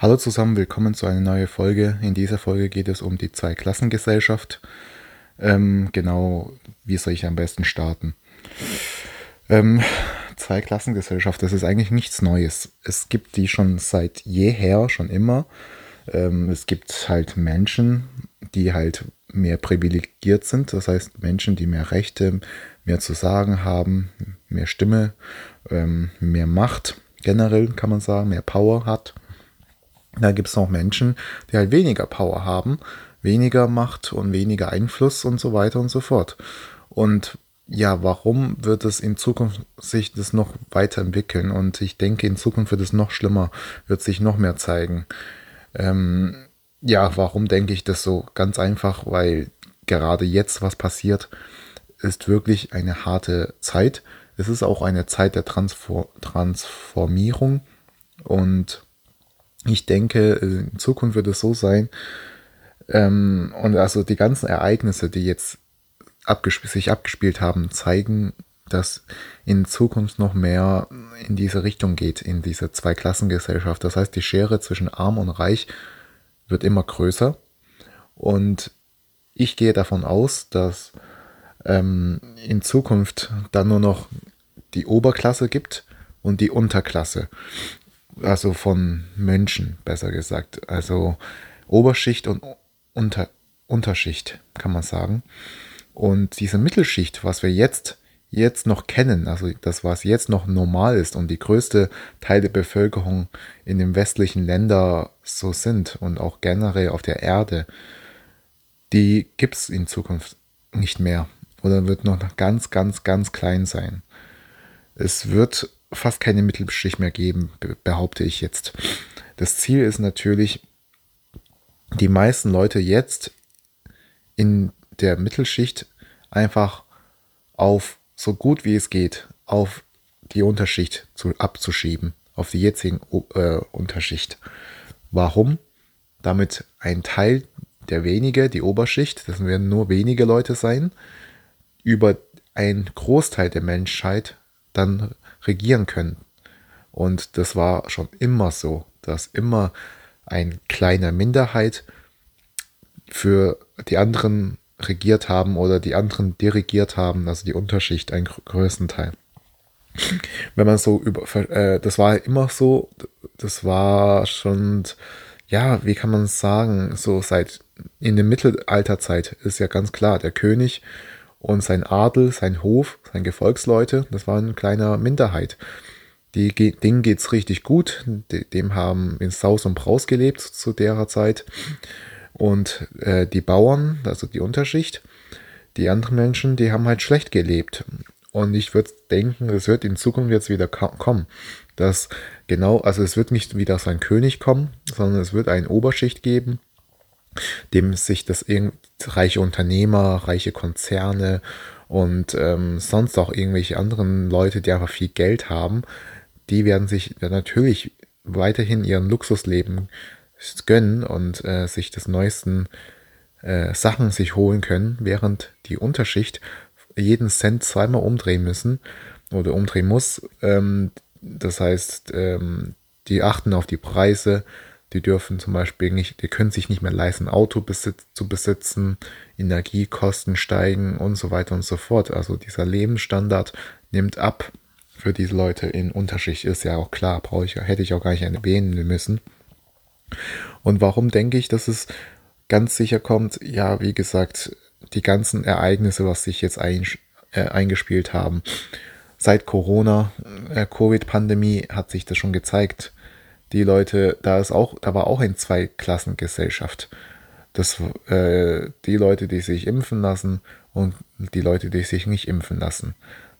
Hallo zusammen, willkommen zu einer neuen Folge. In dieser Folge geht es um die Zweiklassengesellschaft. Ähm, genau, wie soll ich am besten starten? Ähm, Zweiklassengesellschaft, das ist eigentlich nichts Neues. Es gibt die schon seit jeher, schon immer. Ähm, es gibt halt Menschen, die halt mehr privilegiert sind. Das heißt Menschen, die mehr Rechte, mehr zu sagen haben, mehr Stimme, ähm, mehr Macht generell kann man sagen, mehr Power hat. Da gibt es noch Menschen, die halt weniger Power haben, weniger Macht und weniger Einfluss und so weiter und so fort. Und ja, warum wird es in Zukunft sich das noch weiterentwickeln? Und ich denke, in Zukunft wird es noch schlimmer, wird sich noch mehr zeigen. Ähm, ja, warum denke ich das so? Ganz einfach, weil gerade jetzt, was passiert, ist wirklich eine harte Zeit. Es ist auch eine Zeit der Transfor Transformierung und ich denke, in Zukunft wird es so sein, ähm, und also die ganzen Ereignisse, die jetzt abgesp sich abgespielt haben, zeigen, dass in Zukunft noch mehr in diese Richtung geht, in diese Zweiklassengesellschaft. Das heißt, die Schere zwischen arm und reich wird immer größer. Und ich gehe davon aus, dass ähm, in Zukunft dann nur noch die Oberklasse gibt und die Unterklasse also von Menschen, besser gesagt. Also Oberschicht und Unter, Unterschicht, kann man sagen. Und diese Mittelschicht, was wir jetzt, jetzt noch kennen, also das, was jetzt noch normal ist und die größte Teil der Bevölkerung in den westlichen Ländern so sind und auch generell auf der Erde, die gibt es in Zukunft nicht mehr oder wird noch ganz, ganz, ganz klein sein. Es wird fast keine Mittelschicht mehr geben, behaupte ich jetzt. Das Ziel ist natürlich, die meisten Leute jetzt in der Mittelschicht einfach auf so gut wie es geht auf die Unterschicht zu, abzuschieben, auf die jetzigen äh, Unterschicht. Warum? Damit ein Teil der wenige, die Oberschicht, das werden nur wenige Leute sein, über einen Großteil der Menschheit dann regieren können. Und das war schon immer so, dass immer ein kleiner Minderheit für die anderen regiert haben oder die anderen dirigiert haben, also die Unterschicht, einen größten Teil. Wenn man so über, äh, das war immer so, das war schon, ja, wie kann man sagen, so seit in der Mittelalterzeit ist ja ganz klar, der König und sein Adel, sein Hof, seine Gefolgsleute, das war eine kleine Minderheit. Die, denen geht es richtig gut. Dem haben in Saus und Braus gelebt zu der Zeit. Und äh, die Bauern, also die Unterschicht, die anderen Menschen, die haben halt schlecht gelebt. Und ich würde denken, es wird in Zukunft jetzt wieder kommen. Dass genau, also es wird nicht wieder sein König kommen, sondern es wird eine Oberschicht geben, dem sich das reiche Unternehmer, reiche Konzerne und ähm, sonst auch irgendwelche anderen Leute, die einfach viel Geld haben, die werden sich natürlich weiterhin ihren Luxusleben gönnen und äh, sich des neuesten äh, Sachen sich holen können, während die Unterschicht jeden Cent zweimal umdrehen müssen oder umdrehen muss. Ähm, das heißt, ähm, die achten auf die Preise, die dürfen zum Beispiel nicht, die können sich nicht mehr leisten, Auto besitz, zu besitzen, Energiekosten steigen und so weiter und so fort. Also dieser Lebensstandard nimmt ab für diese Leute in Unterschicht, ist ja auch klar, brauche ich, hätte ich auch gar nicht erwähnen müssen. Und warum denke ich, dass es ganz sicher kommt? Ja, wie gesagt, die ganzen Ereignisse, was sich jetzt ein, äh, eingespielt haben. Seit Corona, äh, Covid-Pandemie hat sich das schon gezeigt die Leute, da ist auch, da war auch eine Zweiklassengesellschaft. Das, äh, die Leute, die sich impfen lassen und die Leute, die sich nicht impfen lassen.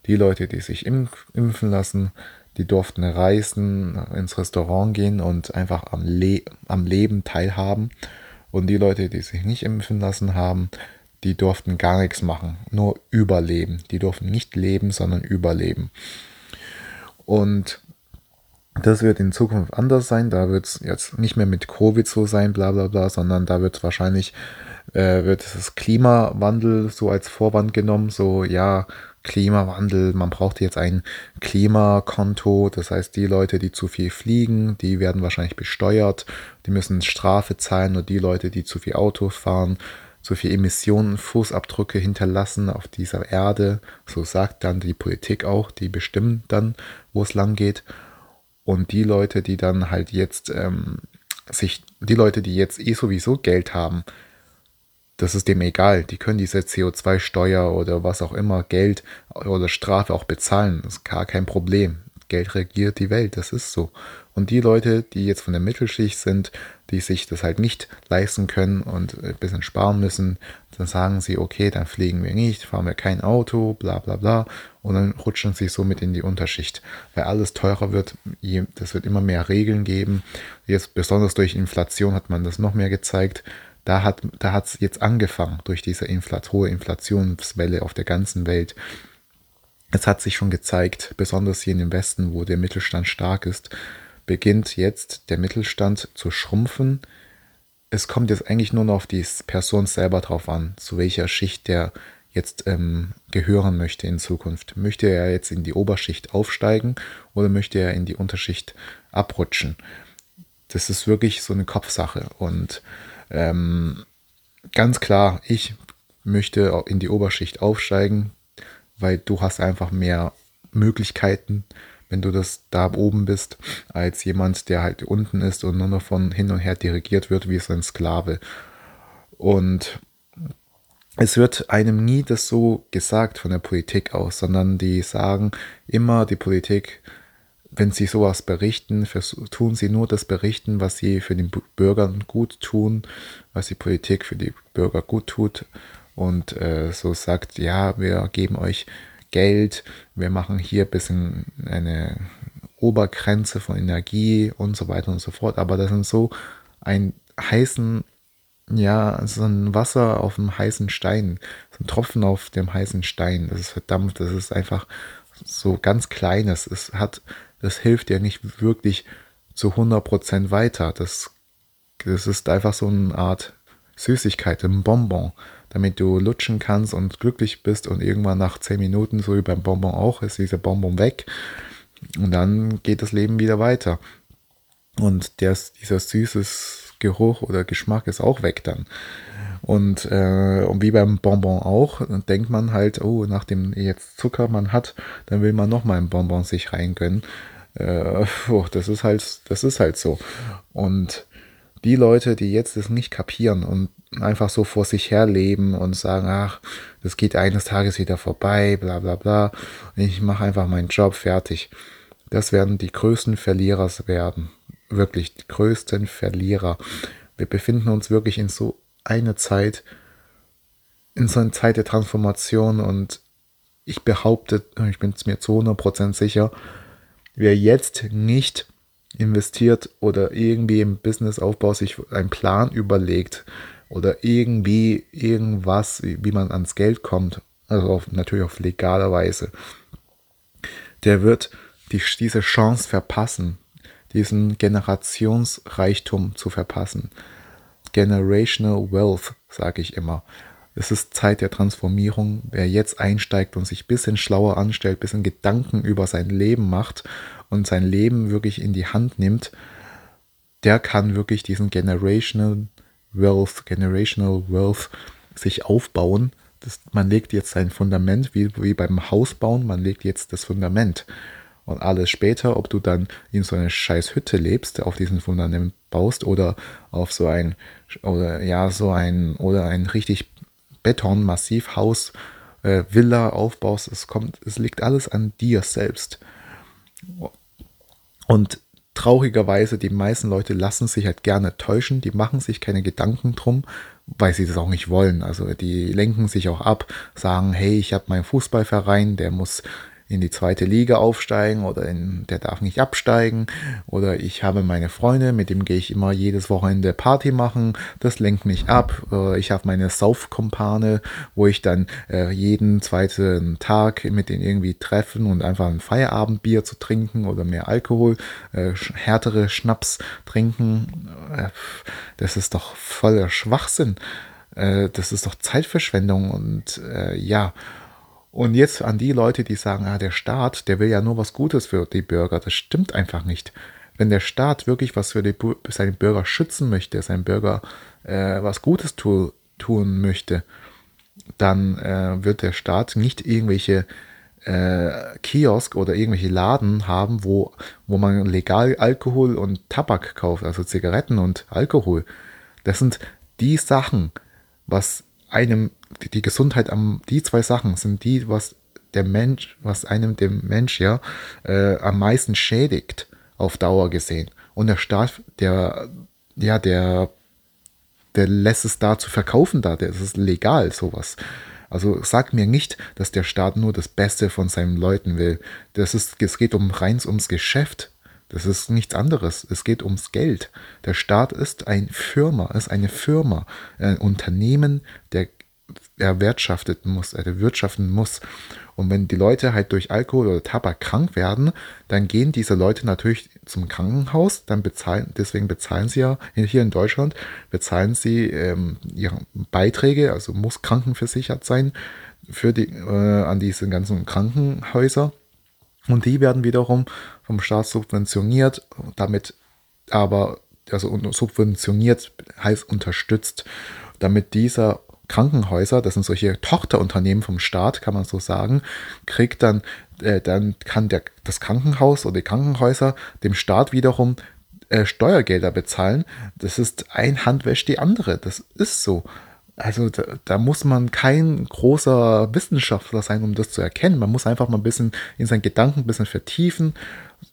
Die Leute, die sich impf, impfen lassen, die durften reisen, ins Restaurant gehen und einfach am, Le am Leben teilhaben. Und die Leute, die sich nicht impfen lassen haben, die durften gar nichts machen, nur überleben. Die durften nicht leben, sondern überleben. Und das wird in Zukunft anders sein. Da wird es jetzt nicht mehr mit Covid so sein, bla bla bla, sondern da wird wahrscheinlich äh, wird das Klimawandel so als Vorwand genommen, so ja, Klimawandel, man braucht jetzt ein Klimakonto, das heißt, die Leute, die zu viel fliegen, die werden wahrscheinlich besteuert, die müssen Strafe zahlen und die Leute, die zu viel Auto fahren, zu viel Emissionen, Fußabdrücke hinterlassen auf dieser Erde, so sagt dann die Politik auch, die bestimmen dann, wo es lang geht. Und die Leute, die dann halt jetzt ähm, sich, die Leute, die jetzt eh sowieso Geld haben, das ist dem egal. Die können diese CO2-Steuer oder was auch immer, Geld oder Strafe auch bezahlen. Das ist gar kein Problem. Geld regiert die Welt, das ist so. Und die Leute, die jetzt von der Mittelschicht sind, die sich das halt nicht leisten können und ein bisschen sparen müssen, dann sagen sie, okay, dann fliegen wir nicht, fahren wir kein Auto, bla bla bla. Und dann rutschen sie somit in die Unterschicht. Weil alles teurer wird, das wird immer mehr Regeln geben. Jetzt besonders durch Inflation hat man das noch mehr gezeigt da hat da es jetzt angefangen durch diese Inflat hohe Inflationswelle auf der ganzen Welt. Es hat sich schon gezeigt, besonders hier in dem Westen, wo der Mittelstand stark ist, beginnt jetzt der Mittelstand zu schrumpfen. Es kommt jetzt eigentlich nur noch auf die Person selber drauf an, zu welcher Schicht der jetzt ähm, gehören möchte in Zukunft. Möchte er jetzt in die Oberschicht aufsteigen oder möchte er in die Unterschicht abrutschen? Das ist wirklich so eine Kopfsache und ähm, ganz klar, ich möchte in die Oberschicht aufsteigen, weil du hast einfach mehr Möglichkeiten, wenn du das da oben bist, als jemand, der halt unten ist und nur noch von hin und her dirigiert wird wie so ein Sklave. Und es wird einem nie das so gesagt von der Politik aus, sondern die sagen immer, die Politik wenn sie sowas berichten, tun sie nur das Berichten, was sie für den Bürgern gut tun, was die Politik für die Bürger gut tut und äh, so sagt, ja, wir geben euch Geld, wir machen hier ein bisschen eine Obergrenze von Energie und so weiter und so fort. Aber das sind so ein heißen, ja, so ein Wasser auf dem heißen Stein, so ein Tropfen auf dem heißen Stein. Das ist verdammt, das ist einfach so ganz kleines. Es hat das hilft dir nicht wirklich zu 100% weiter. Das, das ist einfach so eine Art Süßigkeit, ein Bonbon, damit du lutschen kannst und glücklich bist und irgendwann nach 10 Minuten, so wie beim Bonbon auch, ist dieser Bonbon weg und dann geht das Leben wieder weiter. Und der, dieser süßes Geruch oder Geschmack ist auch weg dann. Und, äh, und wie beim Bonbon auch, denkt man halt, oh, nachdem jetzt Zucker man hat, dann will man nochmal ein Bonbon sich reingönnen. Äh, oh, das ist halt, das ist halt so. Und die Leute, die jetzt das nicht kapieren und einfach so vor sich her leben und sagen, ach, das geht eines Tages wieder vorbei, bla bla bla, ich mache einfach meinen Job fertig. Das werden die größten Verlierer werden. Wirklich die größten Verlierer. Wir befinden uns wirklich in so eine Zeit, in so einer Zeit der Transformation und ich behaupte, ich bin mir zu 100% sicher, wer jetzt nicht investiert oder irgendwie im Businessaufbau sich einen Plan überlegt oder irgendwie irgendwas, wie man ans Geld kommt, also auf, natürlich auf legale Weise, der wird die, diese Chance verpassen, diesen Generationsreichtum zu verpassen. Generational Wealth, sage ich immer. Es ist Zeit der Transformierung. Wer jetzt einsteigt und sich ein bisschen schlauer anstellt, ein bisschen Gedanken über sein Leben macht und sein Leben wirklich in die Hand nimmt, der kann wirklich diesen Generational Wealth, Generational Wealth sich aufbauen. Das, man legt jetzt sein Fundament, wie, wie beim Hausbauen, man legt jetzt das Fundament. Und alles später, ob du dann in so einer scheiß Hütte lebst, auf diesem Fundament baust oder auf so ein, oder ja, so ein, oder ein richtig Betonmassivhaus, äh, Villa aufbaust, es kommt, es liegt alles an dir selbst. Und traurigerweise, die meisten Leute lassen sich halt gerne täuschen, die machen sich keine Gedanken drum, weil sie das auch nicht wollen. Also die lenken sich auch ab, sagen, hey, ich habe meinen Fußballverein, der muss in die zweite Liga aufsteigen oder in, der darf nicht absteigen oder ich habe meine Freunde, mit dem gehe ich immer jedes Wochenende Party machen, das lenkt mich ab. Äh, ich habe meine Saufkompane, wo ich dann äh, jeden zweiten Tag mit denen irgendwie treffen und einfach ein Feierabendbier zu trinken oder mehr Alkohol, äh, härtere Schnaps trinken. Das ist doch voller Schwachsinn das ist doch Zeitverschwendung und äh, ja. Und jetzt an die Leute, die sagen, ah, der Staat, der will ja nur was Gutes für die Bürger. Das stimmt einfach nicht. Wenn der Staat wirklich was für die, seine Bürger schützen möchte, seinen Bürger äh, was Gutes tu, tun möchte, dann äh, wird der Staat nicht irgendwelche äh, Kiosk oder irgendwelche Laden haben, wo, wo man legal Alkohol und Tabak kauft, also Zigaretten und Alkohol. Das sind die Sachen, was einem die Gesundheit am, die zwei Sachen sind die, was der Mensch, was einem dem Mensch ja äh, am meisten schädigt auf Dauer gesehen. Und der Staat, der, ja, der, der lässt es da zu verkaufen da, das ist legal, sowas. Also sag mir nicht, dass der Staat nur das Beste von seinen Leuten will. Das ist, es geht um reins ums Geschäft. Das ist nichts anderes. Es geht ums Geld. Der Staat ist eine Firma, ist eine Firma, ein Unternehmen, der erwirtschaftet muss, erwirtschaften muss. Und wenn die Leute halt durch Alkohol oder Tabak krank werden, dann gehen diese Leute natürlich zum Krankenhaus, dann bezahlen, deswegen bezahlen sie ja hier in Deutschland, bezahlen sie ähm, ihre Beiträge, also muss krankenversichert sein für die, äh, an diese ganzen Krankenhäuser. Und die werden wiederum vom Staat subventioniert, damit aber, also subventioniert heißt unterstützt, damit dieser Krankenhäuser, das sind solche Tochterunternehmen vom Staat, kann man so sagen, kriegt dann, äh, dann kann der, das Krankenhaus oder die Krankenhäuser dem Staat wiederum äh, Steuergelder bezahlen. Das ist ein Hand wäscht die andere. Das ist so. Also da, da, muss man kein großer Wissenschaftler sein, um das zu erkennen. Man muss einfach mal ein bisschen in seinen Gedanken ein bisschen vertiefen.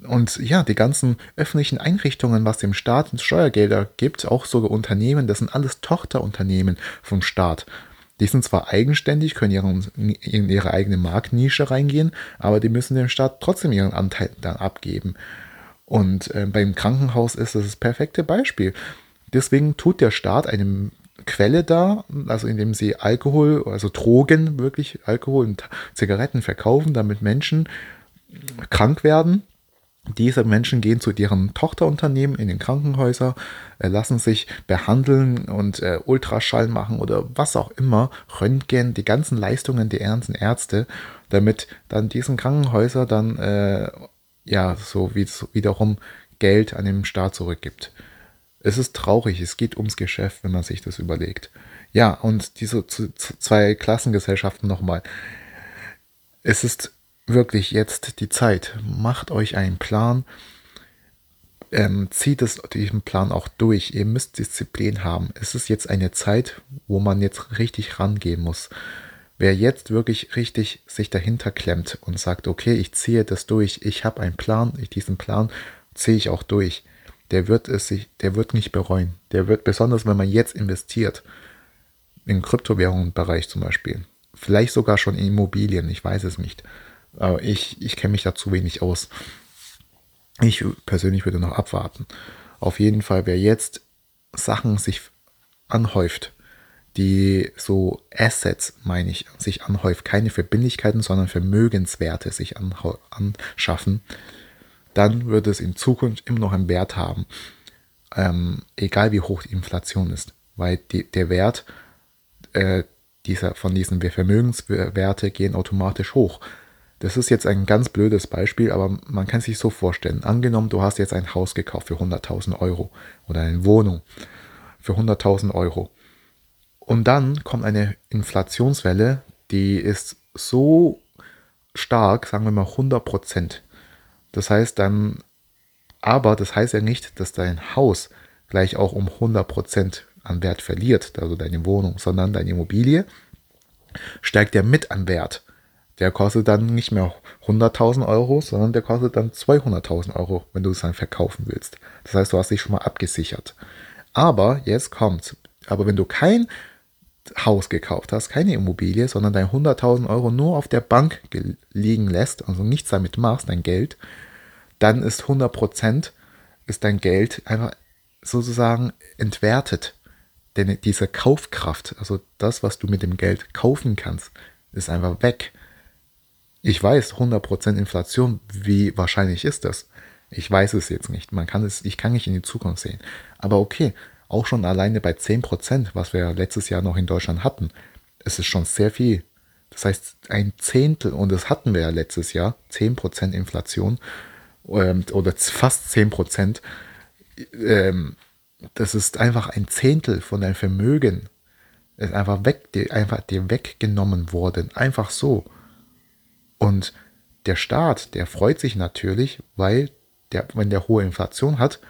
Und ja, die ganzen öffentlichen Einrichtungen, was dem Staat Steuergelder gibt, auch sogar Unternehmen, das sind alles Tochterunternehmen vom Staat. Die sind zwar eigenständig, können in ihre eigene Marktnische reingehen, aber die müssen dem Staat trotzdem ihren Anteil dann abgeben. Und äh, beim Krankenhaus ist das das perfekte Beispiel. Deswegen tut der Staat einem Quelle da, also indem sie Alkohol, also Drogen, wirklich Alkohol und Zigaretten verkaufen, damit Menschen krank werden. Diese Menschen gehen zu ihren Tochterunternehmen in den Krankenhäuser, äh, lassen sich behandeln und äh, Ultraschall machen oder was auch immer, Röntgen, die ganzen Leistungen der ganzen Ärzte, damit dann diesen Krankenhäuser dann äh, ja so wie wiederum Geld an den Staat zurückgibt. Es ist traurig, es geht ums Geschäft, wenn man sich das überlegt. Ja, und diese zwei Klassengesellschaften nochmal. Es ist wirklich jetzt die Zeit. Macht euch einen Plan. Ähm, zieht es diesen Plan auch durch. Ihr müsst Disziplin haben. Es ist jetzt eine Zeit, wo man jetzt richtig rangehen muss. Wer jetzt wirklich richtig sich dahinter klemmt und sagt, okay, ich ziehe das durch, ich habe einen Plan, ich, diesen Plan ziehe ich auch durch der wird es sich, der wird nicht bereuen. Der wird, besonders wenn man jetzt investiert, im Kryptowährungsbereich zum Beispiel, vielleicht sogar schon in Immobilien, ich weiß es nicht. Aber ich, ich kenne mich da zu wenig aus. Ich persönlich würde noch abwarten. Auf jeden Fall, wer jetzt Sachen sich anhäuft, die so Assets, meine ich, sich anhäuft, keine Verbindlichkeiten, sondern Vermögenswerte sich anschaffen, dann wird es in Zukunft immer noch einen Wert haben, ähm, egal wie hoch die Inflation ist, weil die, der Wert äh, dieser, von diesen Vermögenswerte gehen automatisch hoch. Das ist jetzt ein ganz blödes Beispiel, aber man kann sich so vorstellen. Angenommen, du hast jetzt ein Haus gekauft für 100.000 Euro oder eine Wohnung für 100.000 Euro. Und dann kommt eine Inflationswelle, die ist so stark, sagen wir mal 100 Prozent. Das heißt dann, aber das heißt ja nicht, dass dein Haus gleich auch um 100% an Wert verliert, also deine Wohnung, sondern deine Immobilie steigt ja mit an Wert. Der kostet dann nicht mehr 100.000 Euro, sondern der kostet dann 200.000 Euro, wenn du es dann verkaufen willst. Das heißt, du hast dich schon mal abgesichert. Aber jetzt kommt's. Aber wenn du kein Haus gekauft hast, keine Immobilie, sondern deine 100.000 Euro nur auf der Bank liegen lässt, also nichts damit machst, dein Geld, dann ist 100% ist dein Geld einfach sozusagen entwertet. Denn diese Kaufkraft, also das, was du mit dem Geld kaufen kannst, ist einfach weg. Ich weiß, 100% Inflation, wie wahrscheinlich ist das? Ich weiß es jetzt nicht. Man kann es, ich kann nicht in die Zukunft sehen. Aber okay, auch schon alleine bei 10%, was wir letztes Jahr noch in Deutschland hatten, ist es schon sehr viel. Das heißt, ein Zehntel, und das hatten wir ja letztes Jahr, 10% Inflation ähm, oder fast 10%, ähm, das ist einfach ein Zehntel von deinem Vermögen. Ist einfach weg, dir, einfach dir weggenommen worden. Einfach so. Und der Staat, der freut sich natürlich, weil der, wenn der hohe Inflation hat,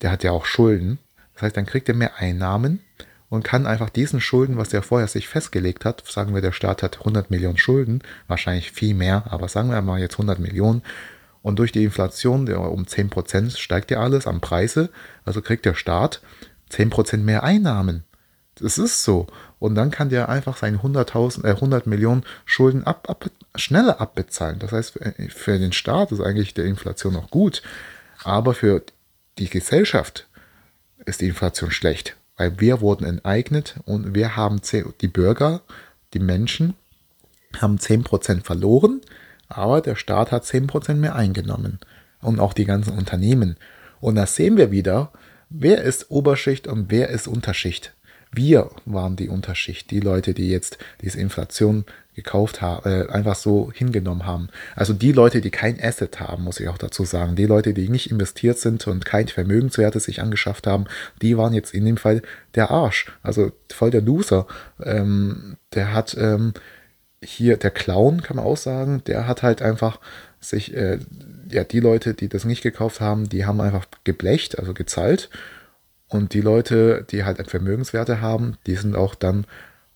der hat ja auch Schulden. Das heißt, dann kriegt er mehr Einnahmen und kann einfach diesen Schulden, was er vorher sich festgelegt hat, sagen wir, der Staat hat 100 Millionen Schulden, wahrscheinlich viel mehr, aber sagen wir mal jetzt 100 Millionen. Und durch die Inflation um 10% steigt ja alles an Preise, also kriegt der Staat 10% mehr Einnahmen. Das ist so. Und dann kann der einfach seine 100.000, äh, 100 Millionen Schulden ab, ab, schneller abbezahlen. Das heißt, für den Staat ist eigentlich die Inflation noch gut. Aber für die Gesellschaft ist die Inflation schlecht. Weil wir wurden enteignet und wir haben, die Bürger, die Menschen, haben 10% verloren, aber der Staat hat 10% mehr eingenommen. Und auch die ganzen Unternehmen. Und da sehen wir wieder, wer ist Oberschicht und wer ist Unterschicht. Wir waren die Unterschicht, die Leute, die jetzt diese Inflation gekauft haben, äh, einfach so hingenommen haben. Also die Leute, die kein Asset haben, muss ich auch dazu sagen. Die Leute, die nicht investiert sind und kein Vermögenswerte sich angeschafft haben, die waren jetzt in dem Fall der Arsch. Also voll der Loser. Ähm, der hat ähm, hier, der Clown, kann man auch sagen, der hat halt einfach sich, äh, ja, die Leute, die das nicht gekauft haben, die haben einfach geblecht, also gezahlt und die Leute, die halt Vermögenswerte haben, die sind auch dann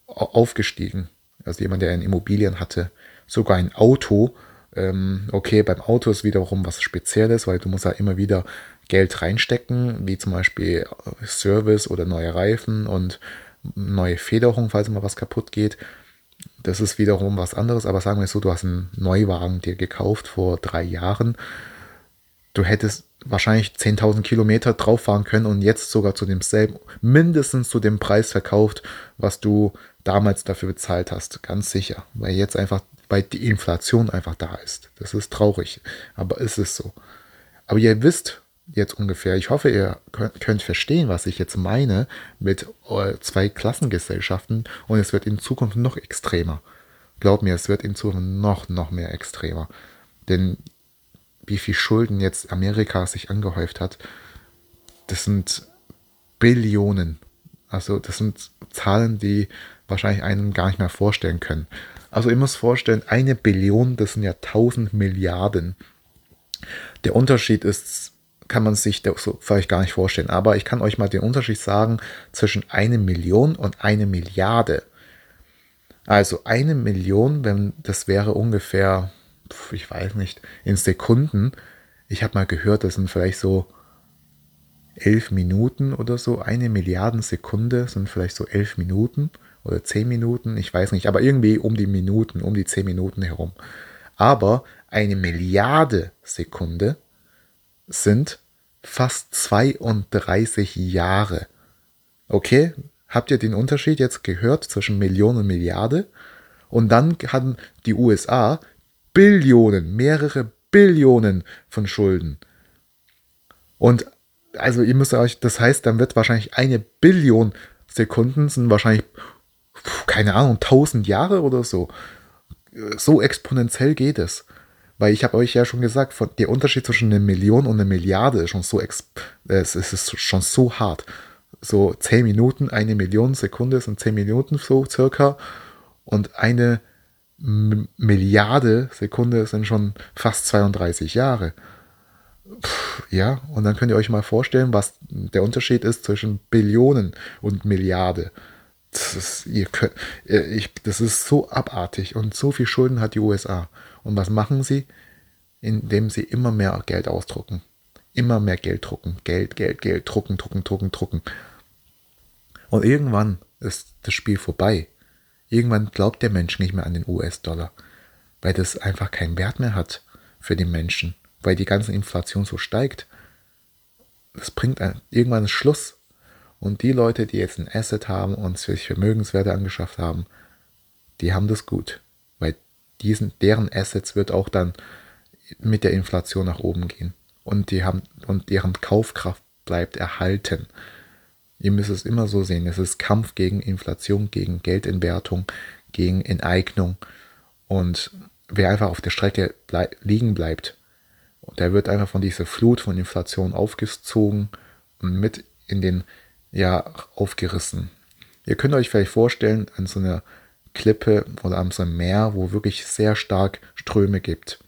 aufgestiegen. Also jemand, der ein Immobilien hatte, sogar ein Auto. Ähm, okay, beim Auto ist wiederum was Spezielles, weil du musst da immer wieder Geld reinstecken, wie zum Beispiel äh, Service oder neue Reifen und neue Federung, falls mal was kaputt geht. Das ist wiederum was anderes, aber sagen wir so, du hast einen Neuwagen dir gekauft vor drei Jahren. Du hättest wahrscheinlich 10.000 Kilometer drauf fahren können und jetzt sogar zu demselben, mindestens zu dem Preis verkauft, was du damals dafür bezahlt hast. Ganz sicher. Weil jetzt einfach, weil die Inflation einfach da ist. Das ist traurig. Aber es ist so. Aber ihr wisst jetzt ungefähr, ich hoffe, ihr könnt verstehen, was ich jetzt meine mit äh, zwei Klassengesellschaften und es wird in Zukunft noch extremer. Glaubt mir, es wird in Zukunft noch, noch mehr extremer. Denn wie viel Schulden jetzt Amerika sich angehäuft hat, das sind Billionen. Also das sind Zahlen, die wahrscheinlich einem gar nicht mehr vorstellen können. Also ihr müsst vorstellen, eine Billion, das sind ja 1000 Milliarden. Der Unterschied ist, kann man sich so vielleicht gar nicht vorstellen. Aber ich kann euch mal den Unterschied sagen zwischen eine Million und eine Milliarde. Also eine Million, wenn das wäre ungefähr ich weiß nicht, in Sekunden. Ich habe mal gehört, das sind vielleicht so elf Minuten oder so. Eine Milliarden Sekunde sind vielleicht so elf Minuten oder zehn Minuten. Ich weiß nicht, aber irgendwie um die Minuten, um die zehn Minuten herum. Aber eine Milliarde Sekunde sind fast 32 Jahre. Okay, habt ihr den Unterschied jetzt gehört zwischen Million und Milliarde? Und dann hatten die USA Billionen, mehrere Billionen von Schulden. Und also ihr müsst euch, das heißt, dann wird wahrscheinlich eine Billion Sekunden sind wahrscheinlich, keine Ahnung, 1000 Jahre oder so. So exponentiell geht es. Weil ich habe euch ja schon gesagt, von, der Unterschied zwischen einer Million und einer Milliarde ist schon so, es ist schon so hart. So 10 Minuten, eine Million Sekunde sind 10 Minuten so circa. Und eine Milliarde Sekunde sind schon fast 32 Jahre. Puh, ja, und dann könnt ihr euch mal vorstellen, was der Unterschied ist zwischen Billionen und Milliarde. Das ist, ihr könnt, äh, ich, das ist so abartig und so viel Schulden hat die USA. Und was machen sie? Indem sie immer mehr Geld ausdrucken. Immer mehr Geld drucken. Geld, Geld, Geld, drucken, drucken, drucken, drucken. Und irgendwann ist das Spiel vorbei. Irgendwann glaubt der Mensch nicht mehr an den US-Dollar, weil das einfach keinen Wert mehr hat für den Menschen, weil die ganze Inflation so steigt. Das bringt irgendwann einen Schluss. Und die Leute, die jetzt ein Asset haben und sich Vermögenswerte angeschafft haben, die haben das gut, weil diesen, deren Assets wird auch dann mit der Inflation nach oben gehen und die haben und deren Kaufkraft bleibt erhalten. Ihr müsst es immer so sehen. Es ist Kampf gegen Inflation, gegen Geldentwertung, gegen Enteignung. Und wer einfach auf der Strecke blei liegen bleibt, der wird einfach von dieser Flut von Inflation aufgezogen und mit in den, ja, aufgerissen. Ihr könnt euch vielleicht vorstellen, an so einer Klippe oder an so einem Meer, wo wirklich sehr stark Ströme gibt.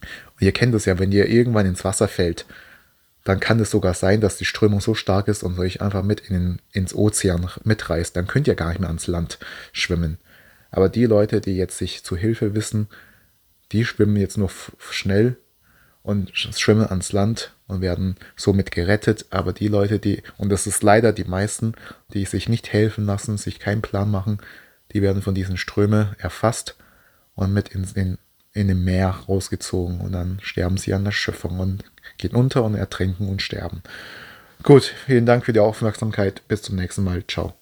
Und ihr kennt es ja, wenn ihr irgendwann ins Wasser fällt, dann kann es sogar sein, dass die Strömung so stark ist und euch einfach mit in ins Ozean mitreißt. Dann könnt ihr gar nicht mehr ans Land schwimmen. Aber die Leute, die jetzt sich zu Hilfe wissen, die schwimmen jetzt nur schnell und schwimmen ans Land und werden somit gerettet. Aber die Leute, die, und das ist leider die meisten, die sich nicht helfen lassen, sich keinen Plan machen, die werden von diesen Strömen erfasst und mit in, in, in dem Meer rausgezogen und dann sterben sie an der Schöpfung und gehen unter und ertrinken und sterben. Gut, vielen Dank für die Aufmerksamkeit. Bis zum nächsten Mal. Ciao.